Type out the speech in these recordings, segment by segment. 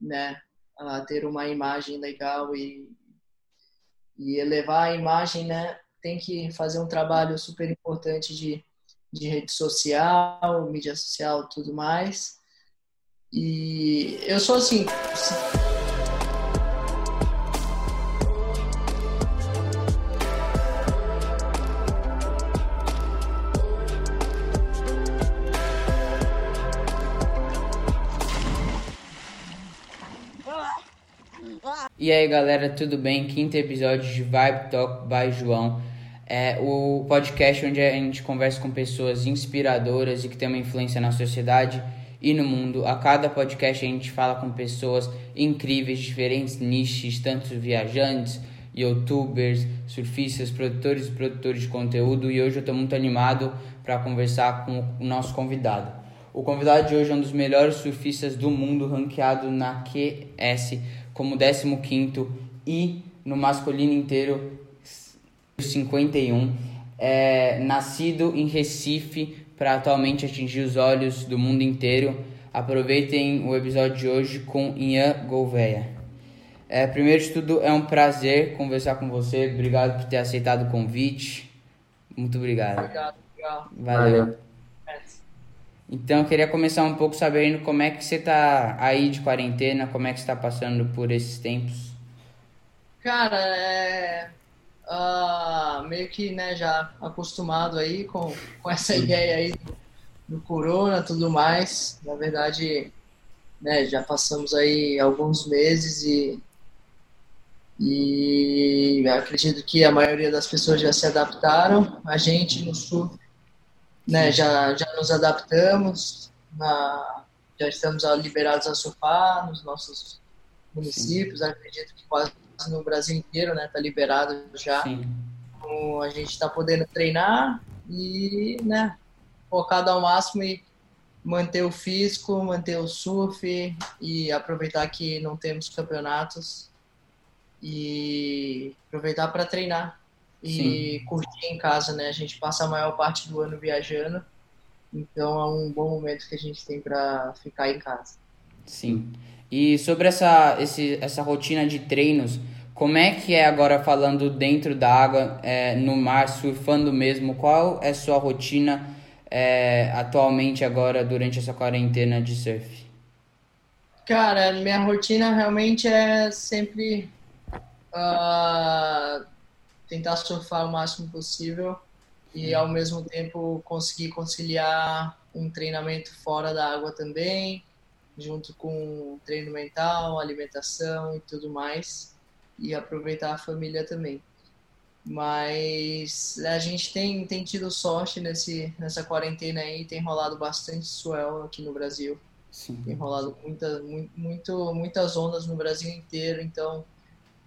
né, ter uma imagem legal e, e elevar a imagem, né, tem que fazer um trabalho super importante de, de rede social, mídia social, tudo mais. E eu sou assim, E aí galera, tudo bem? Quinto episódio de Vibe Talk by João. É o podcast onde a gente conversa com pessoas inspiradoras e que têm uma influência na sociedade e no mundo. A cada podcast a gente fala com pessoas incríveis, diferentes nichos, tanto viajantes, youtubers, surfistas, produtores e produtores de conteúdo. E hoje eu estou muito animado para conversar com o nosso convidado. O convidado de hoje é um dos melhores surfistas do mundo, ranqueado na QS como 15 e no masculino inteiro 51. É, nascido em Recife para atualmente atingir os olhos do mundo inteiro. Aproveitem o episódio de hoje com Ian Gouveia. É, primeiro de tudo, é um prazer conversar com você. Obrigado por ter aceitado o convite. Muito obrigado. Obrigado, obrigado. Valeu. Valeu. Então eu queria começar um pouco sabendo como é que você tá aí de quarentena, como é que você tá passando por esses tempos. Cara, é uh, meio que né, já acostumado aí com, com essa ideia aí do, do corona tudo mais. Na verdade, né, já passamos aí alguns meses e, e acredito que a maioria das pessoas já se adaptaram. A gente no sul né, já, já nos adaptamos, na, já estamos liberados a surfar nos nossos municípios, Sim. acredito que quase no Brasil inteiro está né, tá liberado já. Sim. Então, a gente está podendo treinar e né, focado ao máximo e manter o físico, manter o surf e aproveitar que não temos campeonatos e aproveitar para treinar e Sim. curtir em casa, né? A gente passa a maior parte do ano viajando, então é um bom momento que a gente tem para ficar em casa. Sim. E sobre essa, esse, essa rotina de treinos, como é que é agora falando dentro da água, é, no mar, surfando mesmo? Qual é a sua rotina é, atualmente agora durante essa quarentena de surf? Cara, minha rotina realmente é sempre uh, tentar surfar o máximo possível e ao mesmo tempo conseguir conciliar um treinamento fora da água também, junto com treino mental, alimentação e tudo mais, e aproveitar a família também. Mas a gente tem, tem tido sorte nesse, nessa quarentena aí, tem rolado bastante swell aqui no Brasil. Sim. Tem rolado muita, muito, muitas ondas no Brasil inteiro, então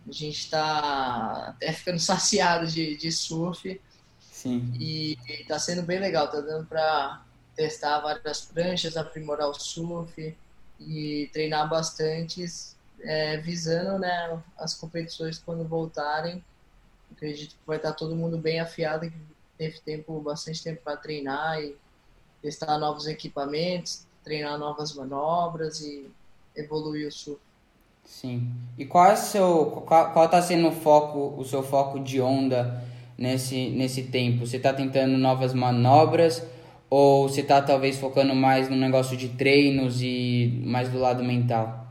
a gente está até ficando saciado de, de surf. Sim. E está sendo bem legal, está dando para testar várias pranchas, aprimorar o surf e treinar bastante, é, visando né, as competições quando voltarem. Acredito que vai estar todo mundo bem afiado, que teve tempo, bastante tempo para treinar e testar novos equipamentos, treinar novas manobras e evoluir o surf. Sim. E qual é seu qual, qual tá sendo o foco, o seu foco de onda nesse nesse tempo? Você está tentando novas manobras ou você está talvez focando mais no negócio de treinos e mais do lado mental?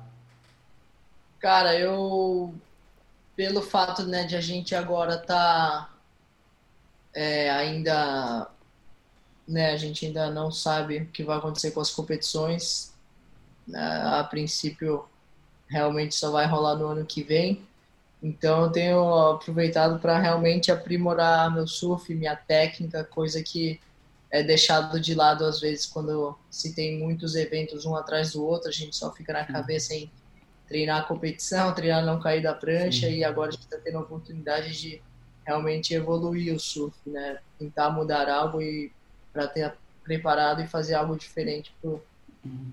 Cara, eu pelo fato né, de a gente agora tá é, ainda né, a gente ainda não sabe o que vai acontecer com as competições. Né, a princípio realmente só vai rolar no ano que vem. Então eu tenho aproveitado para realmente aprimorar meu surf, minha técnica, coisa que é deixado de lado às vezes quando se tem muitos eventos um atrás do outro, a gente só fica na cabeça em treinar a competição, treinar não cair da prancha Sim. e agora a gente está tendo a oportunidade de realmente evoluir o surf, né? Tentar mudar algo e para ter preparado e fazer algo diferente pro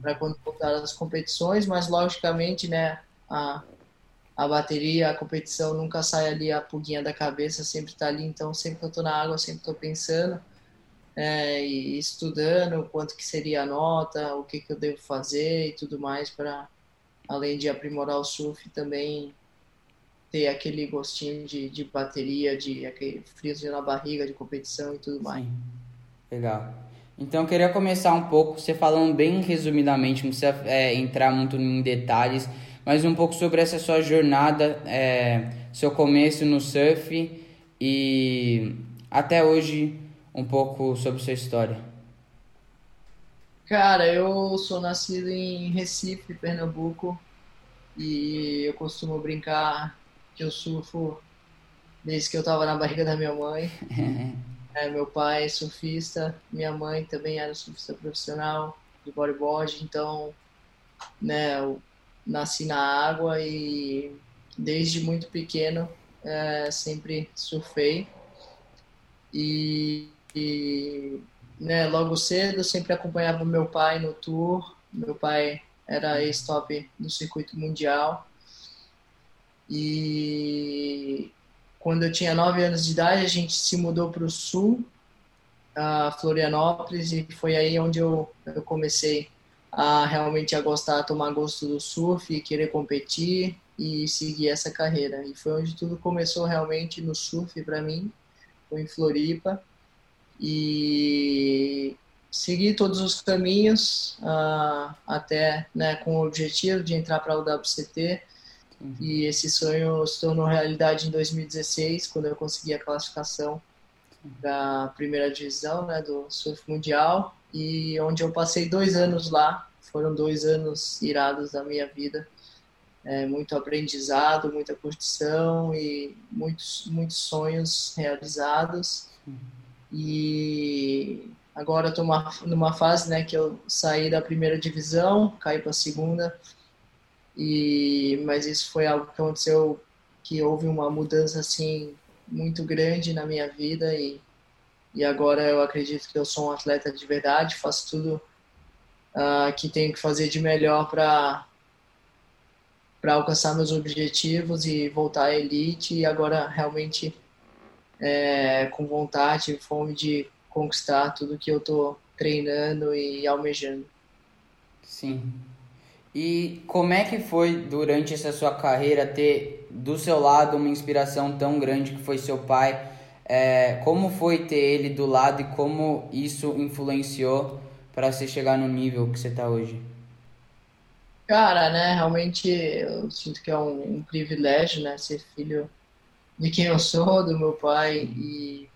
para quando voltar as competições, mas logicamente, né, a, a bateria, a competição nunca sai ali a pulguinha da cabeça, sempre está ali, então sempre que eu estou na água, sempre estou pensando é, e estudando quanto que seria a nota, o que, que eu devo fazer e tudo mais para além de aprimorar o surf, também ter aquele gostinho de, de bateria, de aquele friozinho na barriga, de competição e tudo mais. Sim. Legal. Então eu queria começar um pouco, você falando bem resumidamente, não precisa é, entrar muito em detalhes, mas um pouco sobre essa sua jornada, é, seu começo no surf e até hoje um pouco sobre sua história. Cara, eu sou nascido em Recife, Pernambuco, e eu costumo brincar que eu surfo desde que eu estava na barriga da minha mãe. é, meu pai é surfista, minha mãe também era surfista profissional de bodyboard, então, né, eu nasci na água e desde muito pequeno é, sempre surfei. E, e né, logo cedo sempre acompanhava meu pai no tour. Meu pai era ex-top no circuito mundial. E quando eu tinha nove anos de idade, a gente se mudou para o sul, a Florianópolis, e foi aí onde eu, eu comecei a realmente a gostar, a tomar gosto do surf, querer competir e seguir essa carreira. E foi onde tudo começou realmente no surf para mim, foi em Floripa. E segui todos os caminhos uh, até né, com o objetivo de entrar para o WCT Uhum. E esse sonho se tornou realidade em 2016, quando eu consegui a classificação da primeira divisão né, do surf mundial e onde eu passei dois anos lá. Foram dois anos irados da minha vida. É, muito aprendizado, muita curtição e muitos, muitos sonhos realizados. Uhum. E agora estou numa fase né, que eu saí da primeira divisão, caí para a segunda e, mas isso foi algo que aconteceu, que houve uma mudança assim muito grande na minha vida e, e agora eu acredito que eu sou um atleta de verdade, faço tudo uh, que tenho que fazer de melhor para para alcançar meus objetivos e voltar à elite e agora realmente é, com vontade, fome de conquistar tudo que eu tô treinando e almejando. Sim. E como é que foi durante essa sua carreira ter do seu lado uma inspiração tão grande que foi seu pai? É, como foi ter ele do lado e como isso influenciou para você chegar no nível que você está hoje? Cara, né, realmente eu sinto que é um, um, privilégio, né, ser filho de quem eu sou, do meu pai e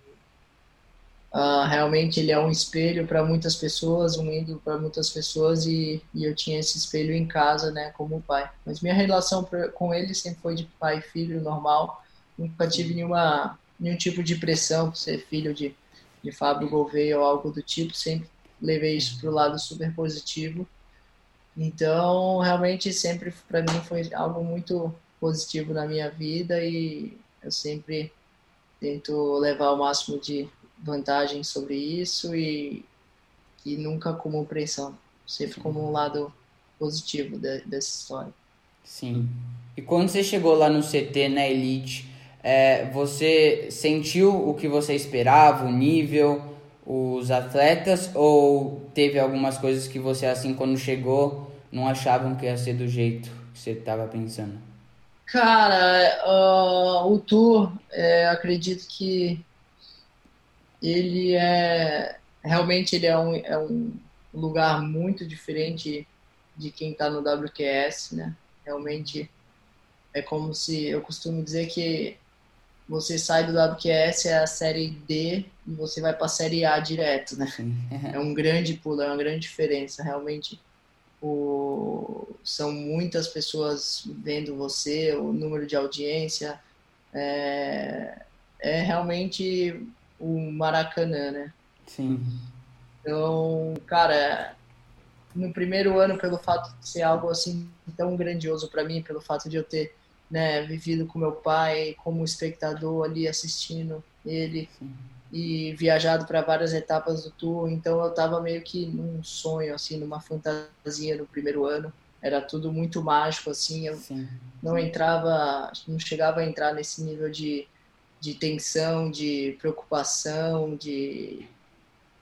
Uh, realmente ele é um espelho para muitas pessoas, um ídolo para muitas pessoas e, e, eu tinha esse espelho em casa, né, como pai. Mas minha relação pra, com ele sempre foi de pai e filho normal. Nunca tive nenhuma nenhum tipo de pressão por ser filho de de Fábio Gouveia ou algo do tipo. Sempre levei isso para o lado super positivo. Então, realmente sempre para mim foi algo muito positivo na minha vida e eu sempre tento levar o máximo de vantagem sobre isso e, e nunca como pressão, sempre Sim. como um lado positivo de, dessa história. Sim. E quando você chegou lá no CT, na Elite, é, você sentiu o que você esperava, o nível, os atletas, ou teve algumas coisas que você, assim, quando chegou, não achavam que ia ser do jeito que você estava pensando? Cara, uh, o tour, é, acredito que ele é realmente ele é um, é um lugar muito diferente de quem está no WQS, né? Realmente é como se eu costumo dizer que você sai do WQS é a série D e você vai para a série A direto, né? é um grande pulo, é uma grande diferença, realmente. O, são muitas pessoas vendo você, o número de audiência é, é realmente o Maracanã, né? Sim. Então, cara, no primeiro ano, pelo fato de ser algo assim tão grandioso para mim, pelo fato de eu ter né, vivido com meu pai como espectador ali assistindo ele Sim. e viajado para várias etapas do tour, então eu tava meio que num sonho assim, numa fantasia no primeiro ano. Era tudo muito mágico assim, eu Sim. não entrava, não chegava a entrar nesse nível de de tensão, de preocupação, de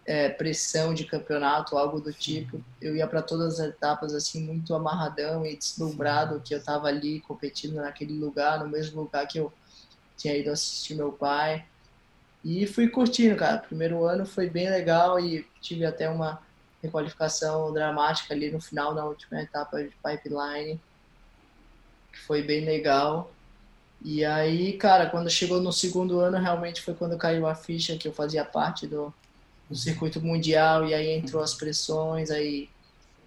é, pressão de campeonato, algo do tipo. Eu ia para todas as etapas assim muito amarradão e deslumbrado que eu estava ali competindo naquele lugar, no mesmo lugar que eu tinha ido assistir meu pai. E fui curtindo, cara. Primeiro ano foi bem legal e tive até uma requalificação dramática ali no final, na última etapa de pipeline, que foi bem legal. E aí, cara, quando chegou no segundo ano, realmente foi quando caiu a ficha que eu fazia parte do, do circuito mundial e aí entrou as pressões, aí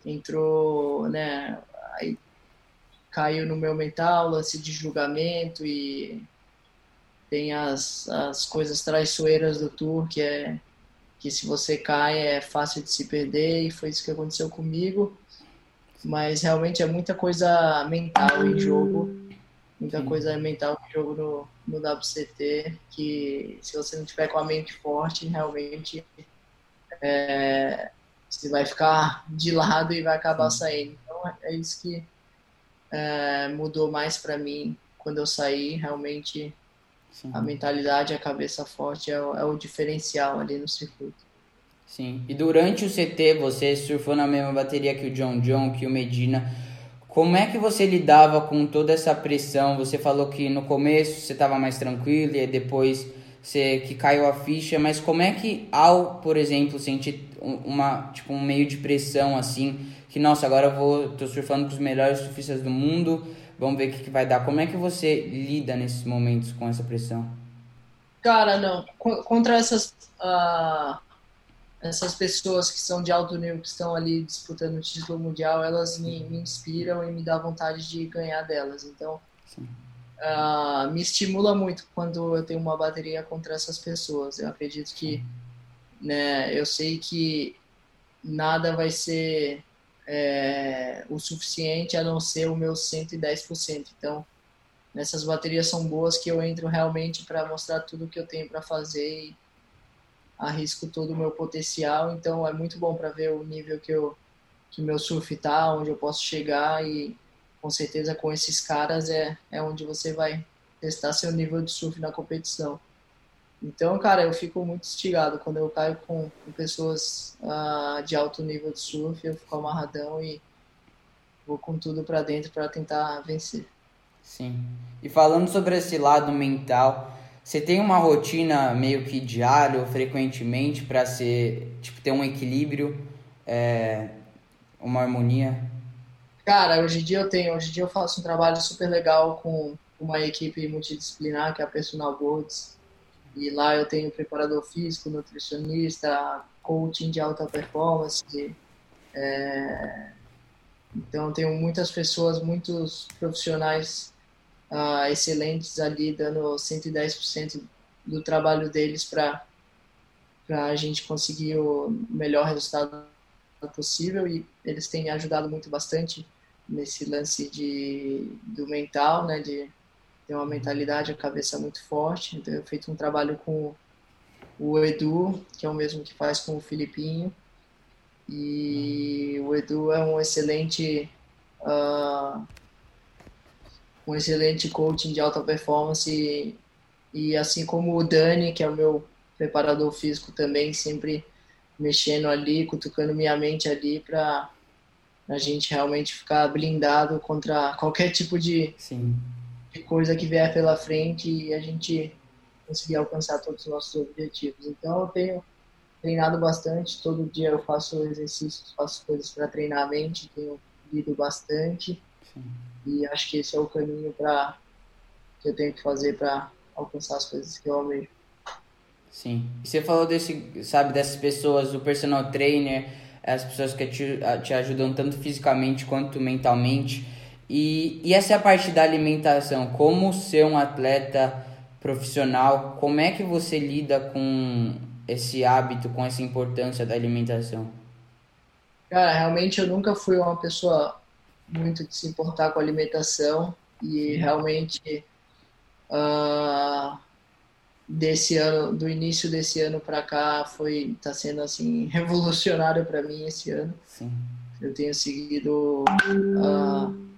entrou, né, aí caiu no meu mental lance de julgamento e tem as, as coisas traiçoeiras do tour que é que se você cai é fácil de se perder e foi isso que aconteceu comigo. Mas realmente é muita coisa mental em jogo muita Sim. coisa mental em jogo no, no WCT que se você não tiver com a mente forte realmente é, você vai ficar de lado e vai acabar Sim. saindo. Então é isso que é, mudou mais para mim quando eu saí. Realmente Sim. a mentalidade, a cabeça forte é o, é o diferencial ali no circuito. Sim. E durante o CT você surfou na mesma bateria que o John John, que o Medina. Como é que você lidava com toda essa pressão? Você falou que no começo você estava mais tranquilo e depois você, que caiu a ficha, mas como é que ao, por exemplo, sentir uma, tipo, um meio de pressão assim, que nossa, agora eu vou, tô surfando com os melhores surfistas do mundo, vamos ver o que, que vai dar. Como é que você lida nesses momentos com essa pressão? Cara, não, contra essas uh, essas pessoas que são de alto nível, que estão ali disputando o título mundial, elas me, me inspiram e me dá vontade de ganhar delas. Então, uh, me estimula muito quando eu tenho uma bateria contra essas pessoas. Eu acredito que, né, eu sei que nada vai ser é, o suficiente a não ser o meu 110%. Então, nessas baterias são boas que eu entro realmente para mostrar tudo que eu tenho para fazer e arrisco todo o meu potencial. Então, é muito bom para ver o nível que eu que meu surf tá, onde eu posso chegar e com certeza com esses caras é, é onde você vai testar seu nível de surf na competição. Então, cara, eu fico muito instigado quando eu caio com, com pessoas uh, de alto nível de surf, eu fico amarradão e vou com tudo para dentro para tentar vencer. Sim. E falando sobre esse lado mental, você tem uma rotina meio que diária ou frequentemente para ser, tipo, ter um equilíbrio, é, uma harmonia? Cara, hoje em dia eu tenho, hoje em dia eu faço um trabalho super legal com uma equipe multidisciplinar, que é a Personal Boards. E lá eu tenho preparador físico, nutricionista, coaching de alta performance. É... Então tenho muitas pessoas, muitos profissionais uh, excelentes ali, dando 110% do trabalho deles para a gente conseguir o melhor resultado possível e eles têm ajudado muito bastante nesse lance de, do mental, né, de ter uma mentalidade, a cabeça muito forte. Então, eu feito um trabalho com o Edu, que é o mesmo que faz com o Filipinho. E o Edu é um excelente uh, um excelente coaching de alta performance e, e assim como o Dani, que é o meu preparador físico também, sempre mexendo ali, cutucando minha mente ali para a gente realmente ficar blindado contra qualquer tipo de, de, coisa que vier pela frente e a gente conseguir alcançar todos os nossos objetivos. Então eu tenho treinado bastante, todo dia eu faço exercícios, faço coisas para treinar a mente, tenho lido bastante Sim. E acho que esse é o caminho para que eu tenho que fazer para alcançar as coisas que eu almejo. Sim. E você falou desse, sabe, dessas pessoas, o personal trainer, as pessoas que te, te ajudam tanto fisicamente quanto mentalmente. E, e essa é a parte da alimentação. Como ser um atleta profissional, como é que você lida com esse hábito, com essa importância da alimentação? Cara, realmente eu nunca fui uma pessoa muito de se importar com a alimentação e realmente uh, desse ano, do início desse ano para cá, foi tá sendo assim revolucionário para mim esse ano. Sim. Eu tenho seguido uh,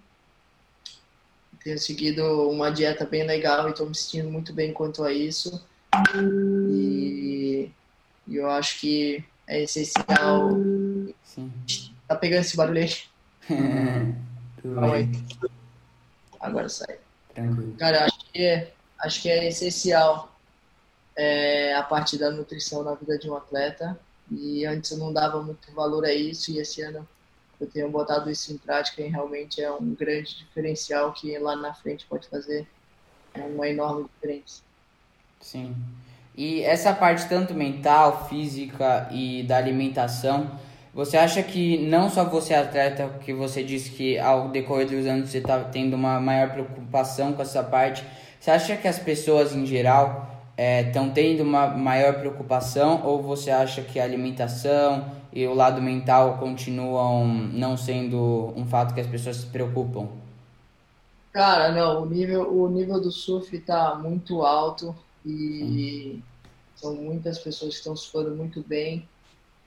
tenho seguido uma dieta bem legal e estou me sentindo muito bem quanto a isso. E, e eu acho que é essencial. Sim. Tá pegando esse barulho aí? Calma aí. Agora sai. Tranquilo. Cara, acho que é, acho que é essencial é, a parte da nutrição na vida de um atleta. E antes eu não dava muito valor a isso, e esse ano eu tenho botado isso em prática e realmente é um grande diferencial que lá na frente pode fazer uma enorme diferença. Sim. E essa parte tanto mental, física e da alimentação, você acha que não só você é atleta, que você disse que ao decorrer dos anos você está tendo uma maior preocupação com essa parte, você acha que as pessoas em geral estão tendo uma maior preocupação ou você acha que a alimentação e o lado mental continuam não sendo um fato que as pessoas se preocupam? Cara, não, o nível, o nível do surf está muito alto e são muitas pessoas que estão surfando muito bem.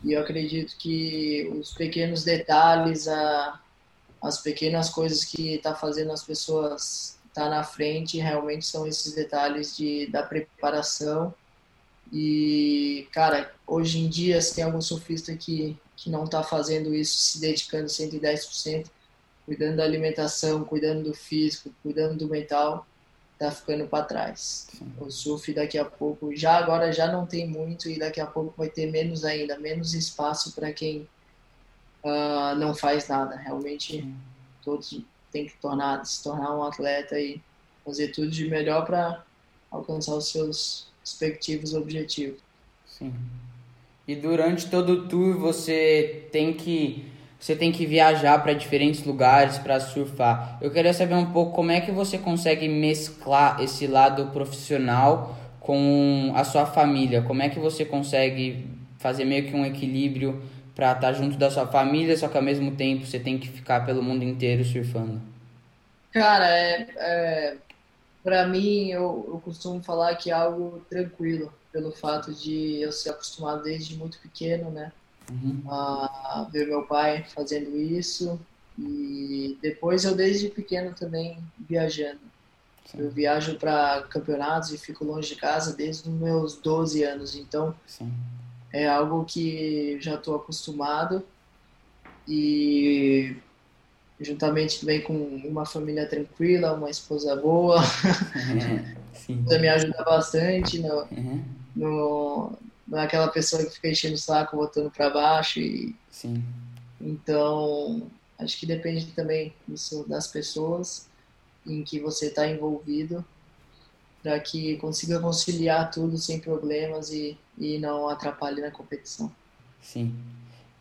E eu acredito que os pequenos detalhes, a, as pequenas coisas que está fazendo as pessoas estar tá na frente, realmente são esses detalhes de, da preparação. E, cara, hoje em dia, se tem algum surfista que, que não está fazendo isso, se dedicando 110%, cuidando da alimentação, cuidando do físico, cuidando do mental, tá ficando para trás. Sim. O surf daqui a pouco, já agora já não tem muito e daqui a pouco vai ter menos ainda, menos espaço para quem uh, não faz nada. Realmente Sim. todos têm que tornar, se tornar um atleta e fazer tudo de melhor para alcançar os seus respectivos objetivos. Sim. E durante todo o tour você tem que você tem que viajar para diferentes lugares para surfar. Eu queria saber um pouco como é que você consegue mesclar esse lado profissional com a sua família. Como é que você consegue fazer meio que um equilíbrio para estar junto da sua família, só que ao mesmo tempo você tem que ficar pelo mundo inteiro surfando? Cara, é, é para mim eu, eu costumo falar que é algo tranquilo pelo fato de eu ser acostumado desde muito pequeno, né? Uhum. a ver meu pai fazendo isso e depois eu desde pequeno também viajando. Sim. Eu viajo para campeonatos e fico longe de casa desde os meus 12 anos, então Sim. é algo que já estou acostumado e juntamente também com uma família tranquila, uma esposa boa, Sim. me ajuda bastante no, Uhum. no, não é aquela pessoa que fica enchendo o saco, botando para baixo e Sim. Então, acho que depende também isso das pessoas em que você está envolvido, para que consiga conciliar tudo sem problemas e, e não atrapalhe na competição. Sim.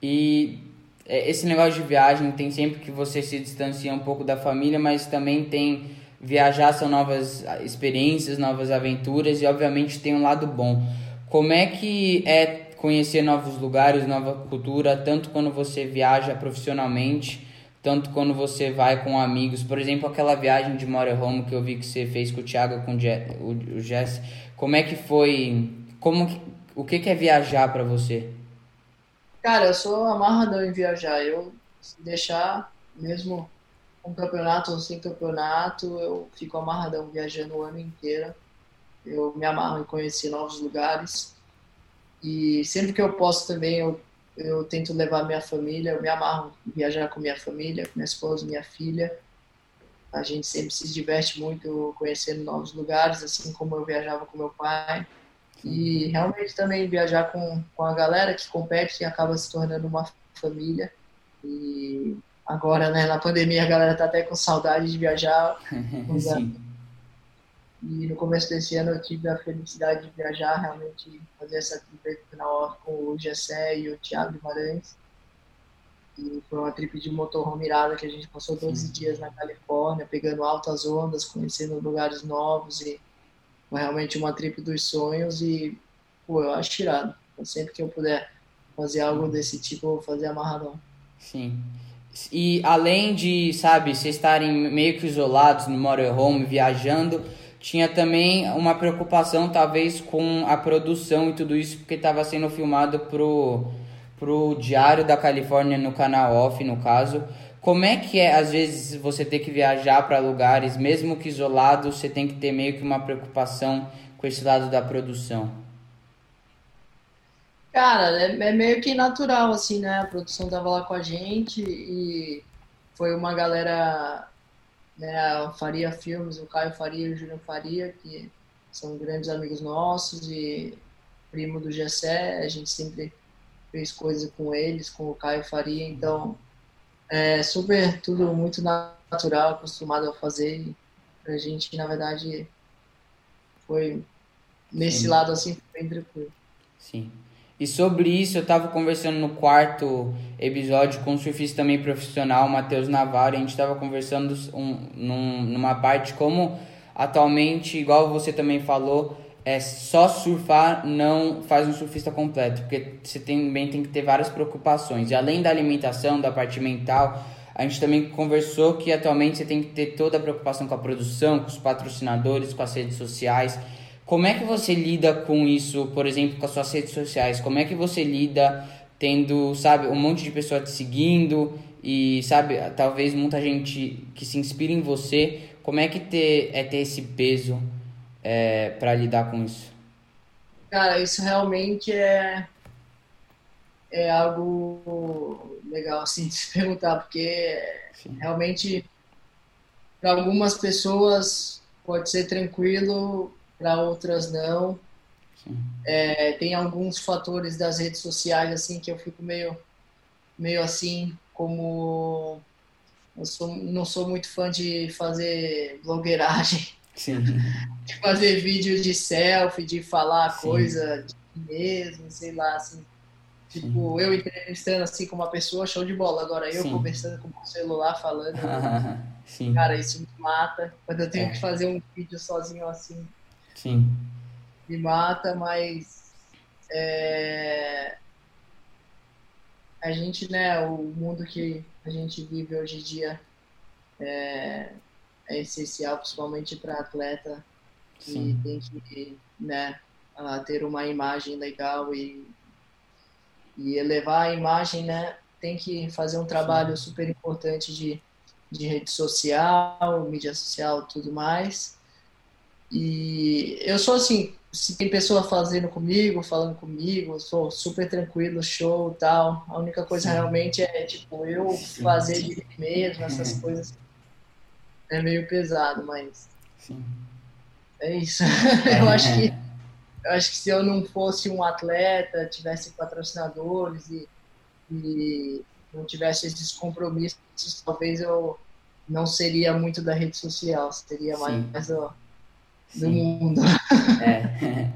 E é, esse negócio de viagem tem sempre que você se distancia um pouco da família, mas também tem viajar são novas experiências, novas aventuras e obviamente tem um lado bom. Como é que é conhecer novos lugares, nova cultura, tanto quando você viaja profissionalmente, tanto quando você vai com amigos. Por exemplo, aquela viagem de motorhome que eu vi que você fez com o Thiago, com o Je- o o Jesse. Como é que foi? Como o que que é viajar para você? Cara, eu sou amarradão em viajar. Eu, deixar, mesmo com campeonato ou sem campeonato, eu fico amarradão viajando o ano inteiro. Eu me amarro em conhecer novos lugares. E sempre que eu posso também, eu, eu tento levar minha família. Eu me amarro viajar com minha família, com minha esposa, minha filha. A gente sempre se diverte muito conhecendo novos lugares, assim como eu viajava com meu pai. E realmente também viajar com, com a galera que compete acaba se tornando uma família. E agora, né, na pandemia, a galera tá até com saudade de viajar. Sim. E no começo desse ano eu tive a felicidade de viajar, realmente fazer essa trip na hora com o Gessé e o Thiago Guimarães. E foi uma trip de motorhome irada que a gente passou 12 dias na Califórnia, pegando altas ondas, conhecendo lugares novos e foi realmente uma trip dos sonhos e, pô, eu acho irado. Então, sempre que eu puder fazer algo desse tipo, eu vou fazer amarradão. Sim. E além de, sabe, vocês estarem meio que isolados no motorhome, viajando, tinha também uma preocupação talvez com a produção e tudo isso, porque estava sendo filmado pro, pro Diário da Califórnia no canal off, no caso. Como é que é, às vezes, você ter que viajar para lugares, mesmo que isolado, você tem que ter meio que uma preocupação com esse lado da produção? Cara, é, é, meio que natural, assim, né? A produção tava lá com a gente e foi uma galera, né? Faria Filmes, o Caio Faria e o Júnior Faria, que são grandes amigos nossos e primo do Gessé, a gente sempre fez coisa com eles, com o Caio Faria, então é super tudo muito natural, acostumado a fazer. E pra gente, na verdade, foi nesse Sim. lado assim, bem tranquilo. Sim. E sobre isso, eu estava conversando no quarto episódio com um surfista também profissional, Matheus Navarro, e a gente estava conversando um, num, numa parte como atualmente, igual você também falou, é só surfar não faz um surfista completo, porque você também tem que ter várias preocupações. E além da alimentação, da parte mental, a gente também conversou que atualmente você tem que ter toda a preocupação com a produção, com os patrocinadores, com as redes sociais. Como é que você lida com isso, por exemplo, com as suas redes sociais? Como é que você lida tendo, sabe, um monte de pessoas te seguindo e, sabe, talvez muita gente que se inspira em você. Como é que ter, é ter esse peso é, para lidar com isso? Cara, isso realmente é, é algo legal assim de se perguntar, porque Sim. realmente para algumas pessoas pode ser tranquilo para outras não. É, tem alguns fatores das redes sociais assim que eu fico meio, meio assim, como eu sou, não sou muito fã de fazer blogueiragem, Sim. de fazer vídeo de selfie, de falar Sim. coisa de mim mesmo, sei lá, assim. Tipo, Sim. eu entrevistando assim com uma pessoa, show de bola. Agora eu Sim. conversando com o celular, falando. Cara, isso me mata. Quando eu tenho é. que fazer um vídeo sozinho assim, Sim. Me mata, mas é, a gente, né, o mundo que a gente vive hoje em dia é, é essencial, principalmente para atleta que Sim. tem que, né, ter uma imagem legal e, e elevar a imagem, né, tem que fazer um trabalho Sim. super importante de, de rede social, mídia social, tudo mais. E eu sou assim, se tem pessoa fazendo comigo, falando comigo, sou super tranquilo, show tal. A única coisa Sim. realmente é, tipo, eu Sim. fazer de mim mesmo, essas uhum. coisas. É meio pesado, mas. Sim. É isso. eu acho que. Eu acho que se eu não fosse um atleta, tivesse patrocinadores e, e não tivesse esses compromissos, talvez eu não seria muito da rede social, seria mais, mais do, do mundo. É.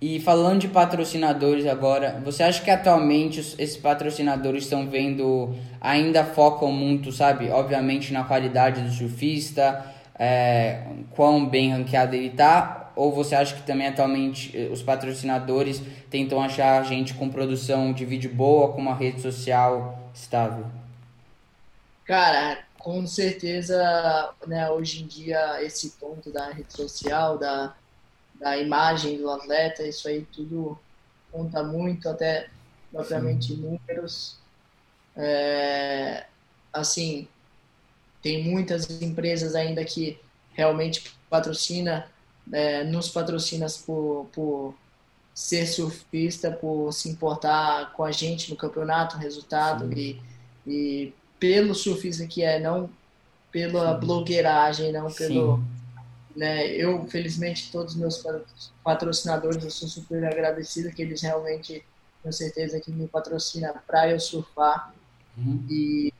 E falando de patrocinadores agora, você acha que atualmente esses patrocinadores estão vendo, ainda focam muito, sabe? Obviamente na qualidade do surfista, é, quão bem ranqueado ele tá? Ou você acha que também atualmente eh, os patrocinadores tentam achar gente com produção de vídeo boa, com uma rede social estável? Cara, com certeza, né, hoje em dia, esse ponto da rede social, da, da imagem do atleta, isso aí tudo conta muito, até propriamente Sim. números. É, assim, tem muitas empresas ainda que realmente patrocina, é, nos patrocina por, por ser surfista, por se importar com a gente no campeonato, resultado e, e pelo surfista que é, não pela Sim. blogueiragem, não pelo. Né, eu, felizmente, todos os meus patrocinadores, eu sou super agradecido que eles realmente, com certeza, que me patrocinam para eu surfar uhum. e,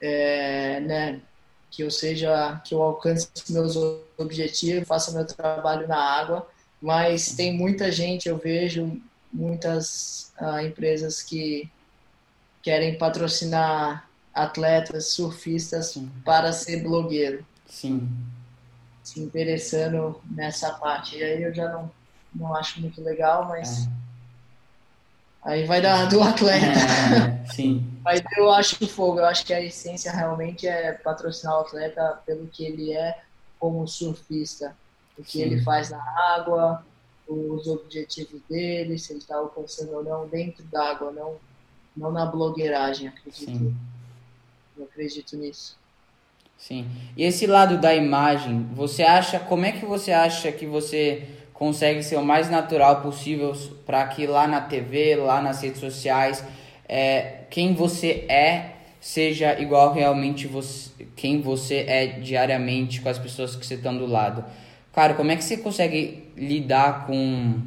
é, né, que eu seja, que eu alcance meus objetivos, faça meu trabalho na água, mas tem muita gente, eu vejo muitas uh, empresas que querem patrocinar atletas, surfistas para ser blogueiro. Sim. Se interessando nessa parte. E aí eu já não, não acho muito legal, mas. É. Aí vai dar do atleta. É, sim. Mas eu acho fogo, eu acho que a essência realmente é patrocinar o atleta pelo que ele é como surfista. O que sim. ele faz na água, os objetivos dele, se ele está alcançando ou não dentro da água, não, não na blogueiragem, acredito. Sim. Eu acredito nisso. Sim. E esse lado da imagem, você acha, como é que você acha que você consegue ser o mais natural possível para que lá na TV, lá nas redes sociais, é, quem você é seja igual realmente você, quem você é diariamente com as pessoas que você estão do lado. Cara, como é que você consegue lidar com,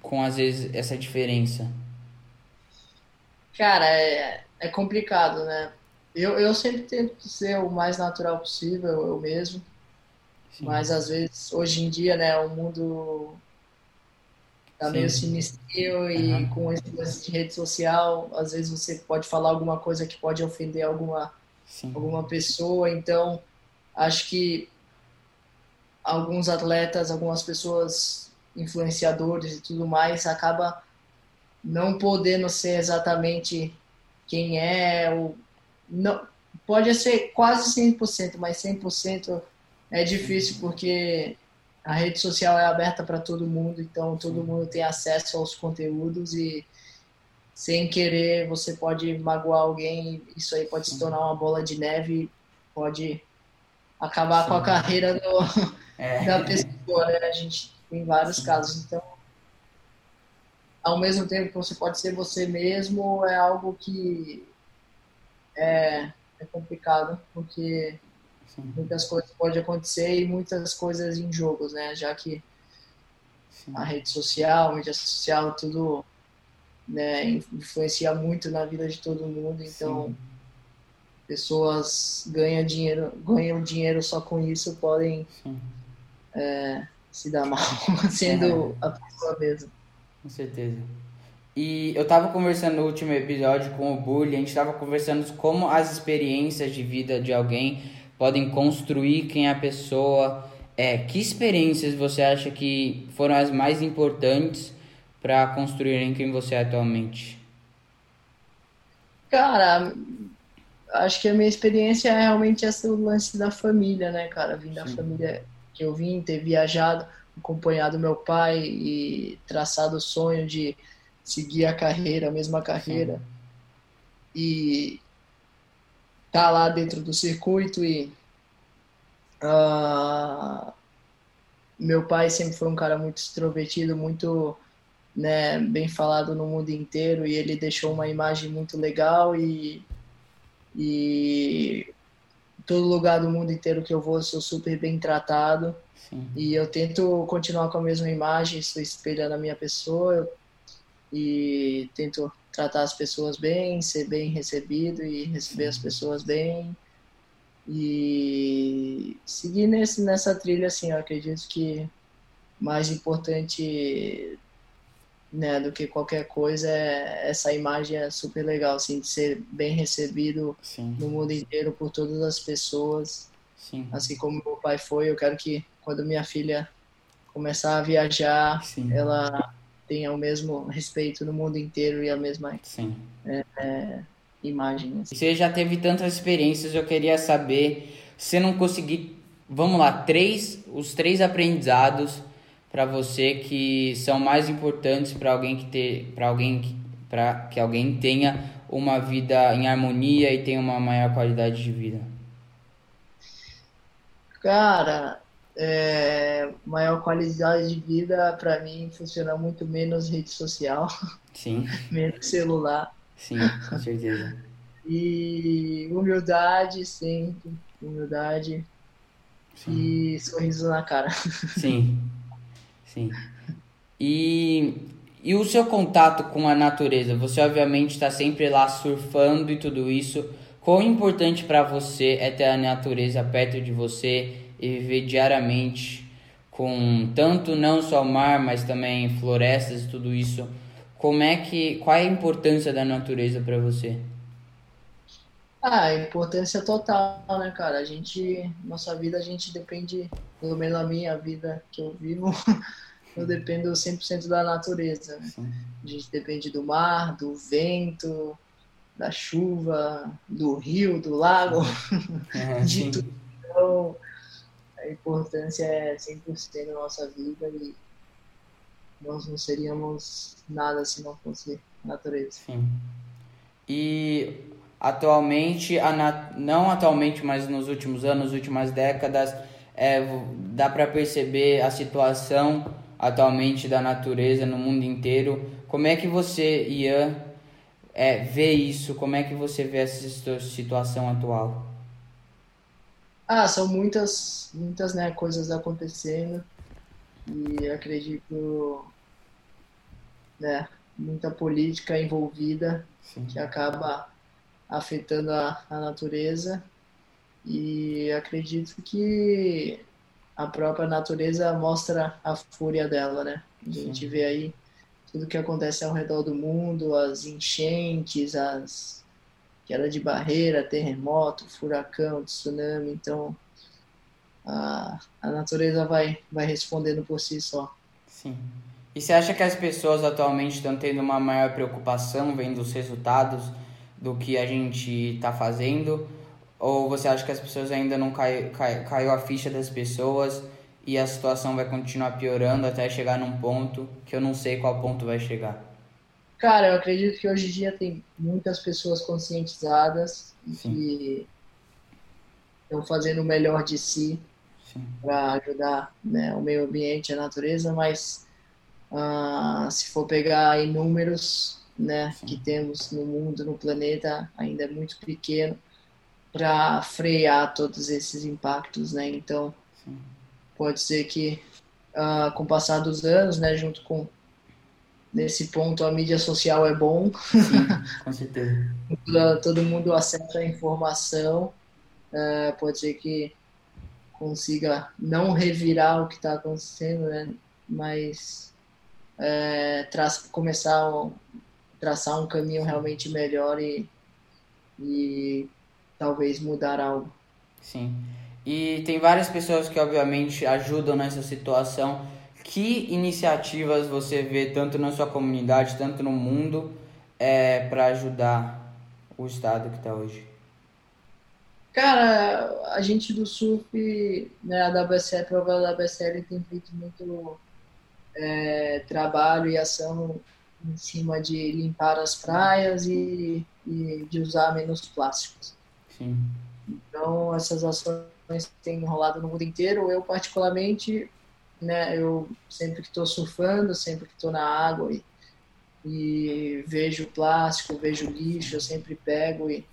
com às vezes, essa diferença? Cara, é, é complicado, né? Eu, eu sempre tento ser o mais natural possível, eu mesmo. Sim. Mas às vezes, hoje em dia, né, o mundo tá Sim. meio sinistro e uhum. com esse lance de rede social, às vezes você pode falar alguma coisa que pode ofender alguma, alguma pessoa. Então, acho que alguns atletas, algumas pessoas influenciadores e tudo mais acaba não podendo ser exatamente quem é ou não pode ser quase 100%, mas 100% é difícil porque a rede social é aberta para todo mundo, então todo mundo tem acesso aos conteúdos e sem querer você pode magoar alguém, isso aí pode se tornar uma bola de neve, pode acabar Sim. com a carreira do, é. da pessoa, né? A gente tem vários Sim. casos, então ao mesmo tempo que você pode ser você mesmo, é algo que é, é complicado, porque Sim. muitas coisas podem acontecer e muitas coisas em jogos, né? Já que Sim. a rede social, a mídia social, tudo né, influencia muito na vida de todo mundo, então Sim. pessoas ganham dinheiro, ganham dinheiro só com isso, podem é, se dar mal sendo é. a pessoa mesmo. Com certeza. E eu tava conversando no último episódio com o Bully, a gente tava conversando como as experiências de vida de alguém podem construir quem é a pessoa. É, que experiências você acha que foram as mais importantes para construírem quem você é atualmente? Cara, acho que a minha experiência é realmente essa lance da família, né, cara? Vim da família que eu vim, ter viajado, acompanhado meu pai e traçado o sonho de seguir a carreira, a mesma carreira. E tá lá dentro do circuito e uh, meu pai sempre foi um cara muito extrovertido, muito né, bem falado no mundo inteiro e ele deixou uma imagem muito legal e, e todo lugar do mundo inteiro que eu vou sou super bem tratado Sim. e eu tento continuar com a mesma imagem, estou espelhando a minha pessoa, eu e tento tratar as pessoas bem, ser bem recebido e receber as pessoas bem e seguir nesse, nessa trilha assim, eu acredito que mais importante né, do que qualquer coisa é essa imagem é super legal assim de ser bem recebido Sim. no mundo inteiro por todas as pessoas Sim. assim como meu pai foi eu quero que quando minha filha começar a viajar Sim. ela tenha o mesmo respeito no mundo inteiro e a mesma é, é, imagem. Assim. Você já teve tantas experiências, eu queria saber se não conseguir, vamos lá, três, os três aprendizados para você que são mais importantes para alguém que ter, para alguém para que alguém tenha uma vida em harmonia e tenha uma maior qualidade de vida. Cara, é, maior qualidade de vida, para mim, funciona muito menos rede social, Sim. menos celular. Sim, com certeza. e humildade sempre, humildade Sim. e sorriso na cara. Sim, sim. E, e o seu contato com a natureza? Você obviamente está sempre lá surfando e tudo isso. Quão importante para você é ter a natureza perto de você? E viver diariamente com tanto não só mar, mas também florestas e tudo isso. Como é que qual é a importância da natureza para você? Ah, importância total, né, cara? A gente, nossa vida, a gente depende, pelo menos a minha vida que eu vivo, eu dependo 100% da natureza. Né? A gente depende do mar, do vento, da chuva, do rio, do lago, é, de tudo. Então, a importância é 100% na nossa vida e nós não seríamos nada se não fosse a natureza. Sim. E atualmente, não atualmente, mas nos últimos anos, últimas décadas, é, dá para perceber a situação atualmente da natureza no mundo inteiro. Como é que você, Ian, é, vê isso? Como é que você vê essa situação atual? Ah, são muitas, muitas né, coisas acontecendo e acredito, né, muita política envolvida Sim. que acaba afetando a, a natureza e acredito que a própria natureza mostra a fúria dela, né? A gente Sim. vê aí tudo que acontece ao redor do mundo, as enchentes, as queda de barreira, terremoto, furacão, tsunami, então a, a natureza vai, vai respondendo por si só. Sim. E você acha que as pessoas atualmente estão tendo uma maior preocupação vendo os resultados do que a gente está fazendo? Ou você acha que as pessoas ainda não cai, cai, caiu a ficha das pessoas e a situação vai continuar piorando até chegar num ponto que eu não sei qual ponto vai chegar? Cara, eu acredito que hoje em dia tem muitas pessoas conscientizadas Sim. que estão fazendo o melhor de si para ajudar né, o meio ambiente, a natureza, mas uh, se for pegar em números né, que temos no mundo, no planeta, ainda é muito pequeno para frear todos esses impactos, né? Então, Sim. pode ser que uh, com o passar dos anos, né, junto com nesse ponto a mídia social é bom. Sim, com certeza. Todo mundo acessa a informação. Uh, pode ser que consiga não revirar o que está acontecendo, né? Mas é, tra começar a traçar um caminho realmente melhor e, e talvez mudar algo. Sim. E tem várias pessoas que obviamente ajudam nessa situação. Que iniciativas você vê tanto na sua comunidade, tanto no mundo, é, para ajudar o estado que está hoje? Cara, a gente do surf, né, a WSL, a prova da WSL tem feito muito é, trabalho e ação em cima de limpar as praias e, e de usar menos plásticos. Sim. Então, essas ações têm rolado no mundo inteiro. Eu, particularmente, né, eu sempre que estou surfando, sempre que estou na água e, e vejo plástico, vejo lixo, eu sempre pego e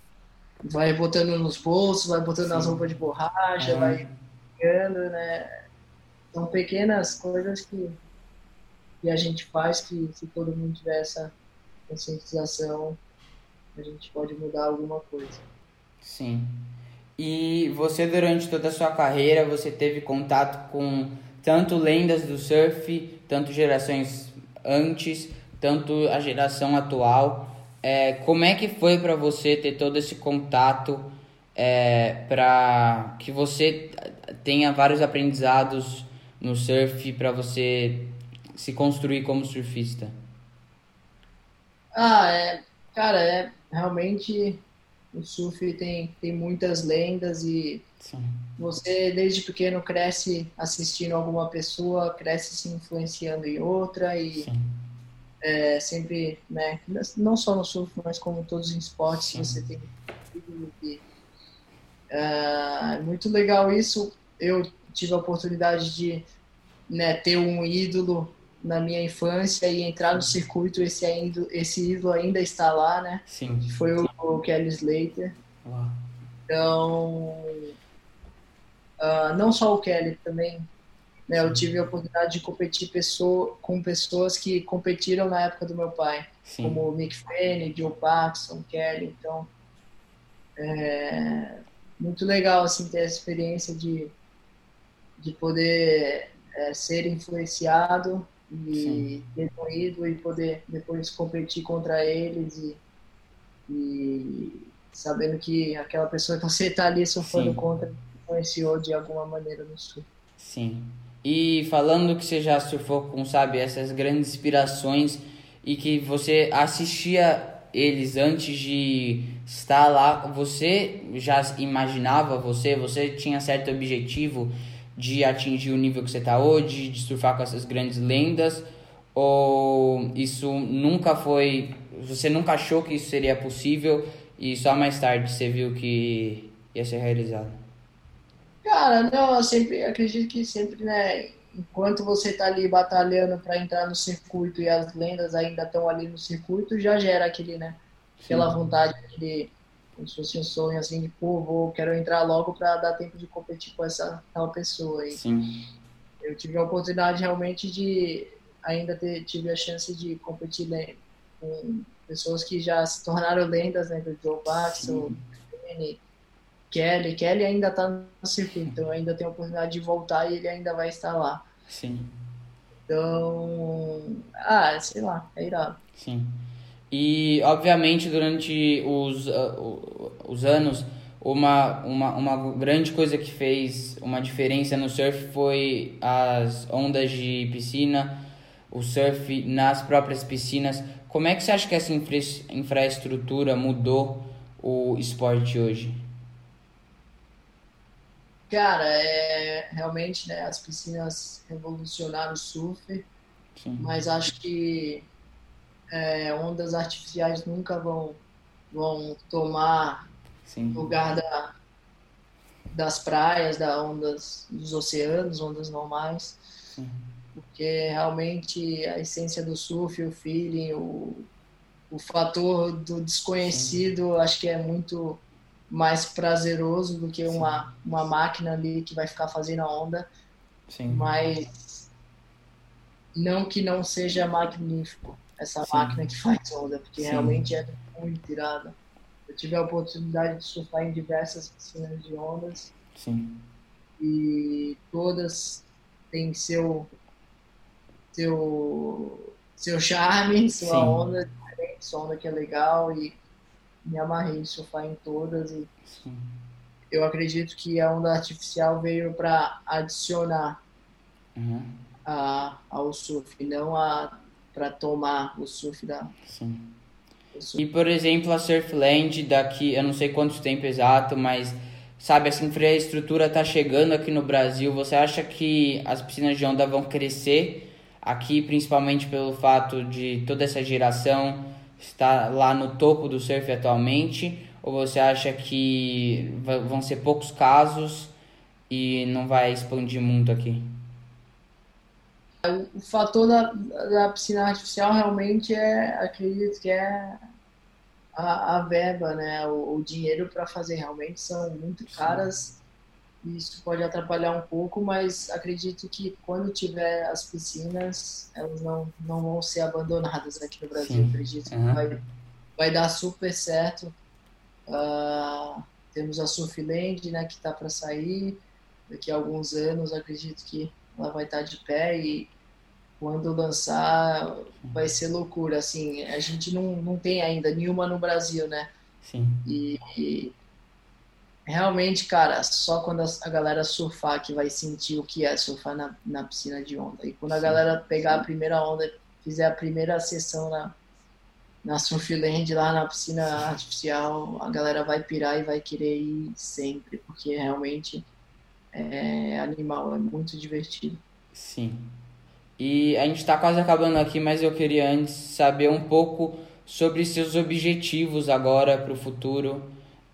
vai botando nos bolsos, vai botando Sim. nas roupas de borracha, uhum. vai pegando, né? São pequenas coisas que, que a gente faz que se todo mundo tiver essa conscientização, a gente pode mudar alguma coisa. Sim. E você, durante toda a sua carreira, você teve contato com tanto lendas do surf, tanto gerações antes, tanto a geração atual. É, como é que foi para você ter todo esse contato é, para que você tenha vários aprendizados no surf para você se construir como surfista? Ah, é, cara, é realmente o surf tem, tem muitas lendas e Sim. você desde pequeno cresce assistindo alguma pessoa, cresce se influenciando em outra e é, sempre, né, não só no surf, mas como todos os esportes Sim. você tem e, é muito legal isso. Eu tive a oportunidade de né, ter um ídolo na minha infância e entrar no circuito, esse, ainda, esse ídolo ainda está lá, né? Sim. Foi o, o Kelly Slater. Uau. Então, uh, não só o Kelly, também né, eu tive a oportunidade de competir pessoa, com pessoas que competiram na época do meu pai, Sim. como Mick Fanning, Joe Paxson, Kelly. Então, é muito legal assim ter essa experiência de, de poder é, ser influenciado e ter e poder depois competir contra eles e, e sabendo que aquela pessoa que você está ali sofrendo Sim. contra influenciou de alguma maneira no surf. Sim. E falando que você já surfou com, sabe, essas grandes inspirações e que você assistia eles antes de estar lá, você já imaginava você, você tinha certo objetivo de atingir o nível que você está hoje, de surfar com essas grandes lendas? Ou isso nunca foi. Você nunca achou que isso seria possível e só mais tarde você viu que ia ser realizado? Cara, não, eu sempre acredito que sempre, né, enquanto você está ali batalhando para entrar no circuito e as lendas ainda estão ali no circuito, já gera aquele, né? Aquela Sim. vontade, aquele, como se fosse um sonho assim de, pô, vou, quero entrar logo para dar tempo de competir com essa tal pessoa aí. Sim. Eu tive a oportunidade realmente de ainda ter, tive a chance de competir com pessoas que já se tornaram lendas, né? Do Joe Baxter, Kelly. Kelly ainda está no circuito, então ainda tem a oportunidade de voltar e ele ainda vai estar lá. Sim. Então, ah, sei lá, é irado. Sim. E, obviamente, durante os, uh, os anos, uma, uma, uma grande coisa que fez uma diferença no surf foi as ondas de piscina, o surf nas próprias piscinas. Como é que você acha que essa infra infraestrutura mudou o esporte hoje? Cara, é, realmente né, as piscinas revolucionaram o surf, Sim. mas acho que é, ondas artificiais nunca vão, vão tomar Sim. lugar da, das praias, das ondas dos oceanos, ondas normais. Porque realmente a essência do surf, o feeling, o, o fator do desconhecido, acho que é muito mais prazeroso do que uma, uma máquina ali que vai ficar fazendo a onda. Sim. Mas não que não seja magnífico essa Sim. máquina que faz onda, porque Sim. realmente é muito irada. Eu tive a oportunidade de surfar em diversas piscinas de ondas. Sim. E todas têm seu seu seu charme, sua Sim. onda sua onda que é legal e me amarrei em surfar em todas e Sim. eu acredito que a onda artificial veio para adicionar uhum. a, ao surf, não a para tomar o surf da. Sim. Surf. E por exemplo, a Surfland daqui, eu não sei quanto tempo exato, mas sabe, essa infraestrutura está chegando aqui no Brasil. Você acha que as piscinas de onda vão crescer aqui, principalmente pelo fato de toda essa geração estar lá no topo do surf atualmente? Ou você acha que vão ser poucos casos e não vai expandir muito aqui? O fator da, da piscina artificial realmente é, acredito que é a, a verba, né? O, o dinheiro para fazer realmente são muito caras. e Isso pode atrapalhar um pouco, mas acredito que quando tiver as piscinas, elas não, não vão ser abandonadas aqui no Brasil. Sim. Acredito uhum. que vai, vai dar super certo. Uh, temos a Surfland, né, que está para sair daqui a alguns anos. Acredito que ela vai estar tá de pé e quando lançar vai ser loucura, assim, a gente não, não tem ainda nenhuma no Brasil, né? Sim. E, e realmente, cara, só quando a, galera surfar que vai sentir o que é surfar na, na piscina de onda. E quando a galera pegar a primeira onda, fizer a primeira sessão na, na Surfland, lá na piscina artificial, a galera vai pirar e vai querer ir sempre, porque realmente é animal, é muito divertido. Sim. E a gente está quase acabando aqui, mas eu queria antes saber um pouco sobre seus objetivos agora para o futuro,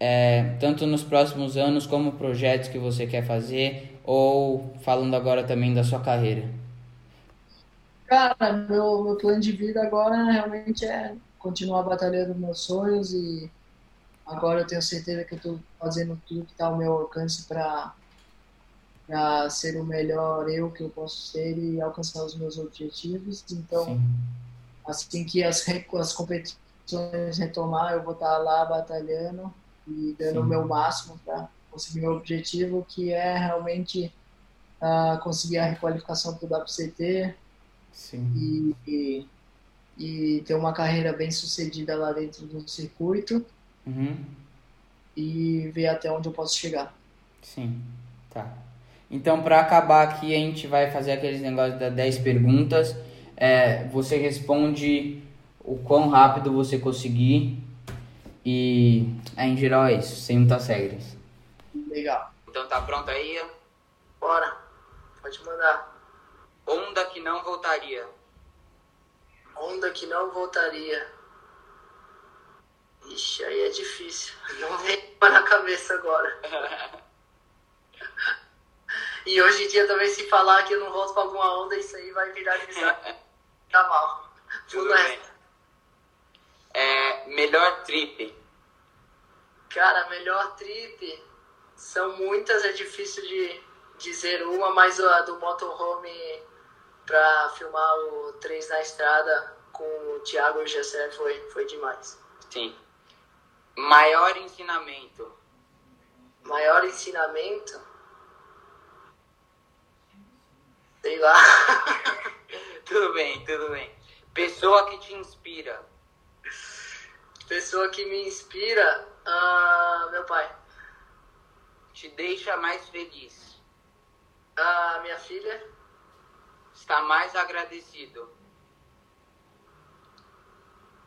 é, tanto nos próximos anos como projetos que você quer fazer, ou falando agora também da sua carreira. Cara, meu, meu plano de vida agora realmente é continuar batalhando meus sonhos e agora eu tenho certeza que eu estou fazendo tudo que está ao meu alcance para para ser o melhor eu que eu posso ser e alcançar os meus objetivos. Então, Sim. assim que as, as competições retomar, eu vou estar lá batalhando e dando Sim. o meu máximo para conseguir meu objetivo, que é realmente uh, conseguir a requalificação para o WCT e, e, e, ter uma carreira bem sucedida lá dentro do circuito uhum. e ver até onde eu posso chegar. Sim, tá. Então, para acabar aqui, a gente vai fazer aqueles negócios das 10 perguntas. É, você responde o quão rápido você conseguir. E é, em geral é isso, sem muitas regras. Legal. Então tá pronto aí? Bora. Pode mandar. Onda que não voltaria. Onda que não voltaria. Ixi, aí é difícil. Não vem na cabeça agora. E hoje em dia também se falar que eu não volto pra alguma onda, isso aí vai virar amizade. tá mal. Tudo bem. É, melhor trip. Cara, melhor trip são muitas, é difícil de dizer uma, mas a do motorhome pra filmar o 3 na estrada com o Thiago e o Gessé foi, foi demais. Sim. Maior ensinamento. Maior ensinamento? Sei lá. tudo bem, tudo bem. Pessoa que te inspira. Pessoa que me inspira, uh, meu pai. Te deixa mais feliz. Uh, minha filha. Está mais agradecido.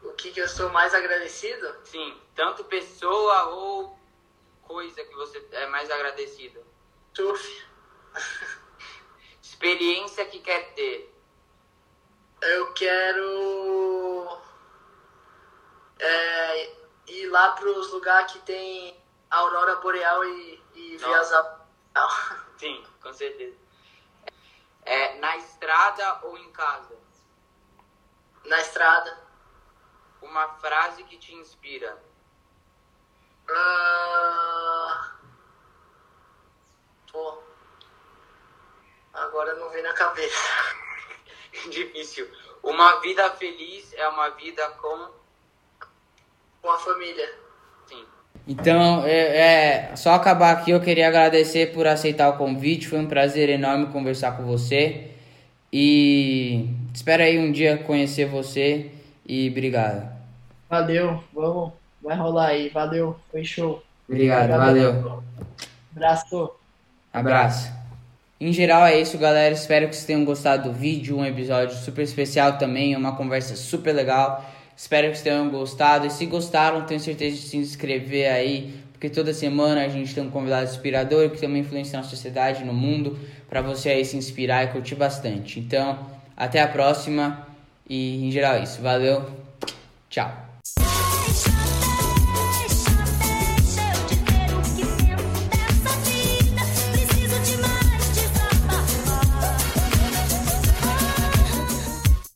O que, que eu estou mais agradecido? Sim, tanto pessoa ou coisa que você é mais agradecido. Surf. Experiência que quer ter. Eu quero é, ir lá para os lugares que tem aurora boreal e, e viajar. Sim, com certeza. É, na estrada ou em casa? Na estrada. Uma frase que te inspira. Uh... Pô. Agora não vem na cabeça. Difícil. Uma vida feliz é uma vida com. Com a família. Sim. Então, é, é, só acabar aqui, eu queria agradecer por aceitar o convite. Foi um prazer enorme conversar com você. E espero aí um dia conhecer você. E obrigado. Valeu, vamos, vai rolar aí. Valeu, foi show. Obrigado, valeu. valeu. Abraço. Abraço. Em geral é isso, galera. Espero que vocês tenham gostado do vídeo. Um episódio super especial também, uma conversa super legal. Espero que vocês tenham gostado. E se gostaram, tenho certeza de se inscrever aí, porque toda semana a gente tem um convidado inspirador que tem uma influência na sociedade, no mundo, para você aí se inspirar e curtir bastante. Então, até a próxima. E em geral é isso. Valeu. Tchau.